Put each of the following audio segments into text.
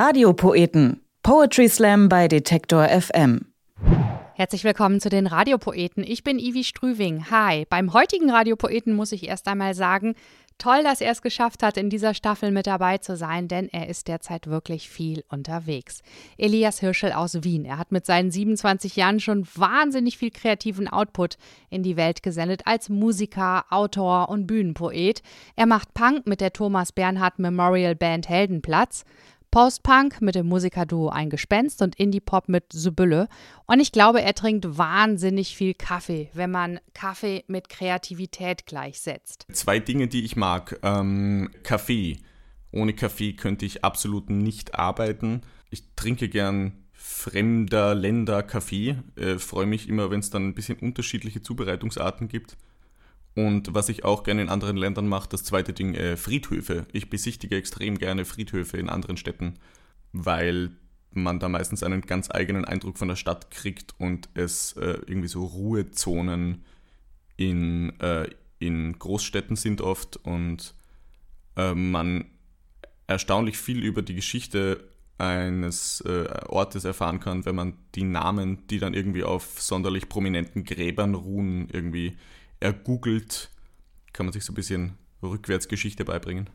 Radiopoeten. Poetry Slam bei Detektor FM. Herzlich willkommen zu den Radiopoeten. Ich bin Ivi Strüving. Hi. Beim heutigen Radiopoeten muss ich erst einmal sagen, toll, dass er es geschafft hat, in dieser Staffel mit dabei zu sein, denn er ist derzeit wirklich viel unterwegs. Elias Hirschel aus Wien. Er hat mit seinen 27 Jahren schon wahnsinnig viel kreativen Output in die Welt gesendet als Musiker, Autor und Bühnenpoet. Er macht Punk mit der Thomas Bernhard Memorial Band Heldenplatz. Post-Punk mit dem Musikerduo Ein Gespenst und Indie-Pop mit Sibylle. Und ich glaube, er trinkt wahnsinnig viel Kaffee, wenn man Kaffee mit Kreativität gleichsetzt. Zwei Dinge, die ich mag. Ähm, Kaffee. Ohne Kaffee könnte ich absolut nicht arbeiten. Ich trinke gern fremder Länder Kaffee. Äh, Freue mich immer, wenn es dann ein bisschen unterschiedliche Zubereitungsarten gibt. Und was ich auch gerne in anderen Ländern mache, das zweite Ding, äh, Friedhöfe. Ich besichtige extrem gerne Friedhöfe in anderen Städten, weil man da meistens einen ganz eigenen Eindruck von der Stadt kriegt und es äh, irgendwie so Ruhezonen in, äh, in Großstädten sind oft und äh, man erstaunlich viel über die Geschichte eines äh, Ortes erfahren kann, wenn man die Namen, die dann irgendwie auf sonderlich prominenten Gräbern ruhen, irgendwie ergoogelt, kann man sich so ein bisschen Rückwärtsgeschichte beibringen.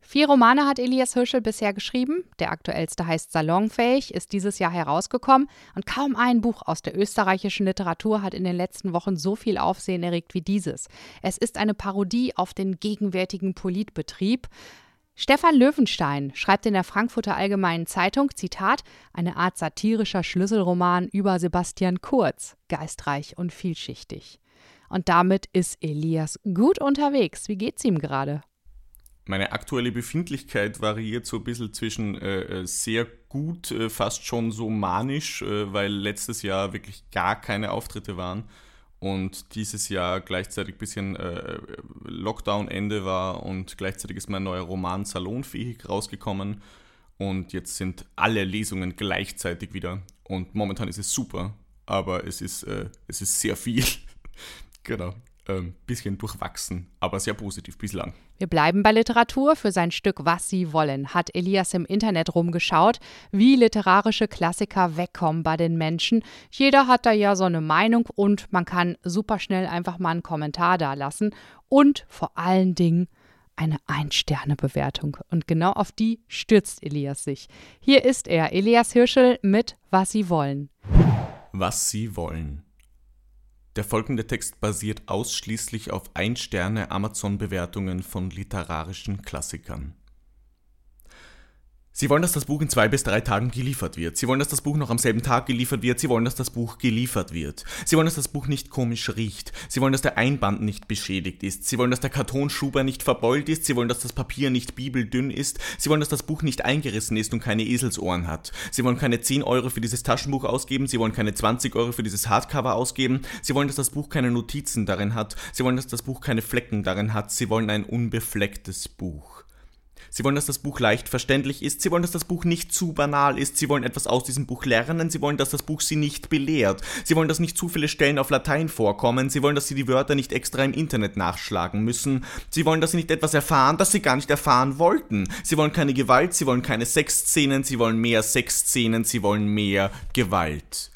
Vier Romane hat Elias Hirschel bisher geschrieben. Der aktuellste heißt Salonfähig, ist dieses Jahr herausgekommen. Und kaum ein Buch aus der österreichischen Literatur hat in den letzten Wochen so viel Aufsehen erregt wie dieses. Es ist eine Parodie auf den gegenwärtigen Politbetrieb. Stefan Löwenstein schreibt in der Frankfurter Allgemeinen Zeitung, Zitat, eine Art satirischer Schlüsselroman über Sebastian Kurz, geistreich und vielschichtig. Und damit ist Elias gut unterwegs. Wie geht's ihm gerade? Meine aktuelle Befindlichkeit variiert so ein bisschen zwischen äh, äh, sehr gut, äh, fast schon so manisch, äh, weil letztes Jahr wirklich gar keine Auftritte waren und dieses Jahr gleichzeitig ein bisschen äh, Lockdown-Ende war und gleichzeitig ist mein neuer Roman Salonfähig rausgekommen und jetzt sind alle Lesungen gleichzeitig wieder und momentan ist es super, aber es ist, äh, es ist sehr viel. Genau. Ähm, bisschen durchwachsen, aber sehr positiv bislang. Wir bleiben bei Literatur. Für sein Stück Was Sie wollen hat Elias im Internet rumgeschaut, wie literarische Klassiker wegkommen bei den Menschen. Jeder hat da ja so eine Meinung und man kann super schnell einfach mal einen Kommentar da lassen und vor allen Dingen eine Ein-Sterne-Bewertung. Und genau auf die stürzt Elias sich. Hier ist er, Elias Hirschel mit Was Sie wollen. Was Sie wollen. Der folgende Text basiert ausschließlich auf Ein-Sterne-Amazon-Bewertungen von literarischen Klassikern. Sie wollen, dass das Buch in zwei bis drei Tagen geliefert wird. Sie wollen, dass das Buch noch am selben Tag geliefert wird. Sie wollen, dass das Buch geliefert wird. Sie wollen, dass das Buch nicht komisch riecht. Sie wollen, dass der Einband nicht beschädigt ist. Sie wollen, dass der Kartonschuber nicht verbeult ist. Sie wollen, dass das Papier nicht bibeldünn ist. Sie wollen, dass das Buch nicht eingerissen ist und keine Eselsohren hat. Sie wollen keine 10 Euro für dieses Taschenbuch ausgeben. Sie wollen keine 20 Euro für dieses Hardcover ausgeben. Sie wollen, dass das Buch keine Notizen darin hat. Sie wollen, dass das Buch keine Flecken darin hat. Sie wollen ein unbeflecktes Buch. Sie wollen, dass das Buch leicht verständlich ist. Sie wollen, dass das Buch nicht zu banal ist. Sie wollen etwas aus diesem Buch lernen. Sie wollen, dass das Buch sie nicht belehrt. Sie wollen, dass nicht zu viele Stellen auf Latein vorkommen. Sie wollen, dass sie die Wörter nicht extra im Internet nachschlagen müssen. Sie wollen, dass sie nicht etwas erfahren, das sie gar nicht erfahren wollten. Sie wollen keine Gewalt. Sie wollen keine Sexszenen. Sie wollen mehr Sexszenen. Sie wollen mehr Gewalt.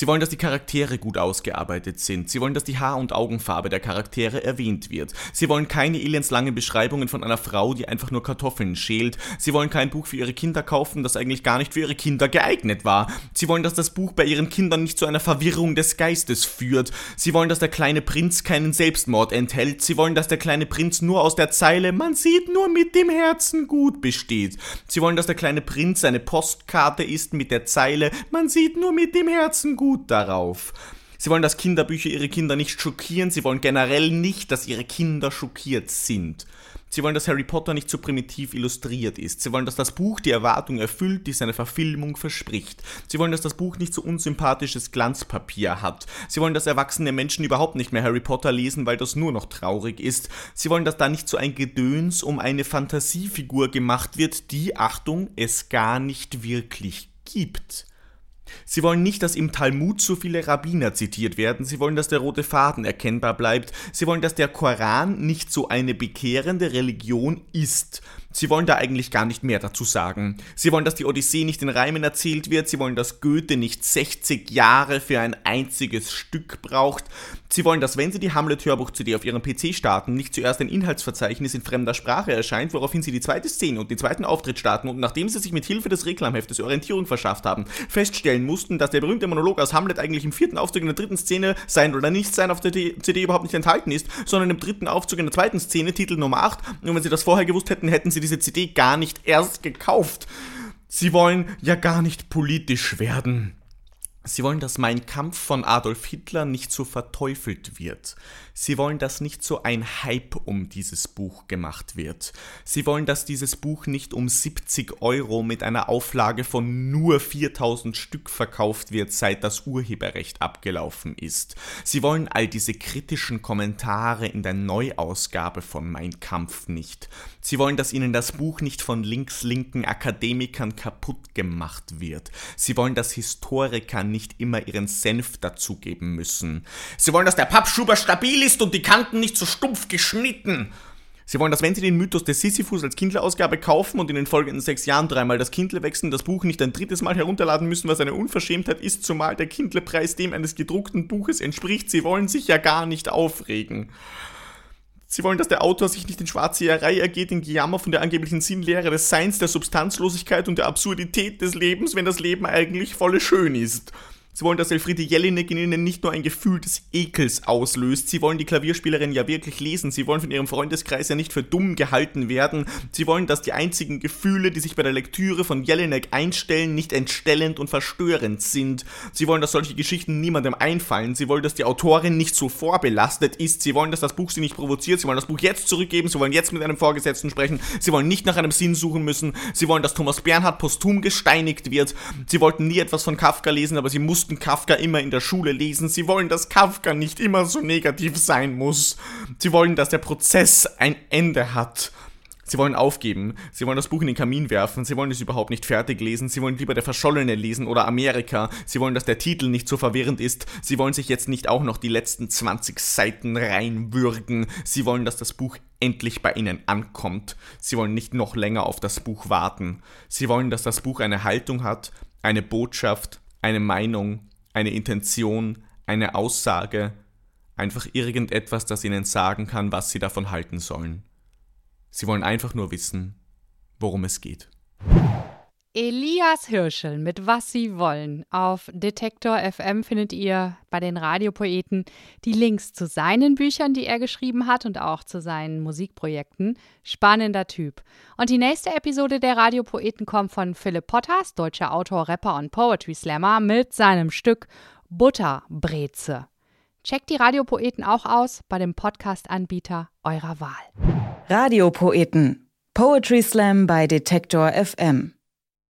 Sie wollen, dass die Charaktere gut ausgearbeitet sind. Sie wollen, dass die Haar- und Augenfarbe der Charaktere erwähnt wird. Sie wollen keine elendslangen Beschreibungen von einer Frau, die einfach nur Kartoffeln schält. Sie wollen kein Buch für ihre Kinder kaufen, das eigentlich gar nicht für ihre Kinder geeignet war. Sie wollen, dass das Buch bei ihren Kindern nicht zu einer Verwirrung des Geistes führt. Sie wollen, dass der kleine Prinz keinen Selbstmord enthält. Sie wollen, dass der kleine Prinz nur aus der Zeile Man sieht nur mit dem Herzen gut besteht. Sie wollen, dass der kleine Prinz eine Postkarte ist mit der Zeile Man sieht nur mit dem Herzen gut darauf. Sie wollen, dass Kinderbücher ihre Kinder nicht schockieren. Sie wollen generell nicht, dass ihre Kinder schockiert sind. Sie wollen, dass Harry Potter nicht zu so primitiv illustriert ist. Sie wollen, dass das Buch die Erwartung erfüllt, die seine Verfilmung verspricht. Sie wollen, dass das Buch nicht so unsympathisches Glanzpapier hat. Sie wollen, dass erwachsene Menschen überhaupt nicht mehr Harry Potter lesen, weil das nur noch traurig ist. Sie wollen, dass da nicht so ein Gedöns um eine Fantasiefigur gemacht wird, die, Achtung, es gar nicht wirklich gibt. Sie wollen nicht, dass im Talmud so viele Rabbiner zitiert werden, sie wollen, dass der rote Faden erkennbar bleibt, sie wollen, dass der Koran nicht so eine bekehrende Religion ist. Sie wollen da eigentlich gar nicht mehr dazu sagen. Sie wollen, dass die Odyssee nicht in Reimen erzählt wird, sie wollen, dass Goethe nicht 60 Jahre für ein einziges Stück braucht. Sie wollen, dass wenn Sie die Hamlet-Hörbuch-CD auf Ihrem PC starten, nicht zuerst ein Inhaltsverzeichnis in fremder Sprache erscheint, woraufhin Sie die zweite Szene und den zweiten Auftritt starten und nachdem Sie sich mit Hilfe des Reklamheftes Orientierung verschafft haben, feststellen mussten, dass der berühmte Monolog aus Hamlet eigentlich im vierten Aufzug in der dritten Szene sein oder nicht sein auf der CD überhaupt nicht enthalten ist, sondern im dritten Aufzug in der zweiten Szene, Titel Nummer 8. Und wenn Sie das vorher gewusst hätten, hätten Sie diese CD gar nicht erst gekauft. Sie wollen ja gar nicht politisch werden. Sie wollen, dass mein Kampf von Adolf Hitler nicht so verteufelt wird. Sie wollen, dass nicht so ein Hype um dieses Buch gemacht wird. Sie wollen, dass dieses Buch nicht um 70 Euro mit einer Auflage von nur 4000 Stück verkauft wird, seit das Urheberrecht abgelaufen ist. Sie wollen all diese kritischen Kommentare in der Neuausgabe von Mein Kampf nicht. Sie wollen, dass ihnen das Buch nicht von links-linken Akademikern kaputt gemacht wird. Sie wollen, dass Historiker nicht immer ihren Senf dazugeben müssen. Sie wollen, dass der Pappschuber stabil ist und die Kanten nicht so stumpf geschnitten. Sie wollen, dass wenn Sie den Mythos des Sisyphus als Kindle-Ausgabe kaufen und in den folgenden sechs Jahren dreimal das Kindle wechseln, das Buch nicht ein drittes Mal herunterladen müssen, was eine Unverschämtheit ist, zumal der Kindle-Preis dem eines gedruckten Buches entspricht. Sie wollen sich ja gar nicht aufregen. Sie wollen, dass der Autor sich nicht in Schwarzseherei ergeht, in Gejammer von der angeblichen Sinnlehre des Seins, der Substanzlosigkeit und der Absurdität des Lebens, wenn das Leben eigentlich volle schön ist. Sie wollen, dass Elfriede Jelinek in ihnen nicht nur ein Gefühl des Ekels auslöst. Sie wollen die Klavierspielerin ja wirklich lesen. Sie wollen von ihrem Freundeskreis ja nicht für dumm gehalten werden. Sie wollen, dass die einzigen Gefühle, die sich bei der Lektüre von Jelinek einstellen, nicht entstellend und verstörend sind. Sie wollen, dass solche Geschichten niemandem einfallen. Sie wollen, dass die Autorin nicht so vorbelastet ist. Sie wollen, dass das Buch sie nicht provoziert. Sie wollen das Buch jetzt zurückgeben. Sie wollen jetzt mit einem Vorgesetzten sprechen. Sie wollen nicht nach einem Sinn suchen müssen. Sie wollen, dass Thomas Bernhard posthum gesteinigt wird. Sie wollten nie etwas von Kafka lesen, aber sie mussten mussten Kafka immer in der Schule lesen. Sie wollen, dass Kafka nicht immer so negativ sein muss. Sie wollen, dass der Prozess ein Ende hat. Sie wollen aufgeben. Sie wollen das Buch in den Kamin werfen. Sie wollen es überhaupt nicht fertig lesen. Sie wollen lieber der Verschollene lesen oder Amerika. Sie wollen, dass der Titel nicht so verwirrend ist. Sie wollen sich jetzt nicht auch noch die letzten 20 Seiten reinwürgen. Sie wollen, dass das Buch endlich bei ihnen ankommt. Sie wollen nicht noch länger auf das Buch warten. Sie wollen, dass das Buch eine Haltung hat, eine Botschaft, eine Meinung, eine Intention, eine Aussage, einfach irgendetwas, das ihnen sagen kann, was sie davon halten sollen. Sie wollen einfach nur wissen, worum es geht. Elias Hirschel mit Was Sie wollen. Auf Detektor FM findet ihr bei den Radiopoeten die Links zu seinen Büchern, die er geschrieben hat und auch zu seinen Musikprojekten. Spannender Typ. Und die nächste Episode der Radiopoeten kommt von Philipp Potters, deutscher Autor, Rapper und Poetry Slammer, mit seinem Stück Butterbreze. Checkt die Radiopoeten auch aus bei dem Podcast-Anbieter eurer Wahl. Radiopoeten. Poetry Slam bei Detektor FM.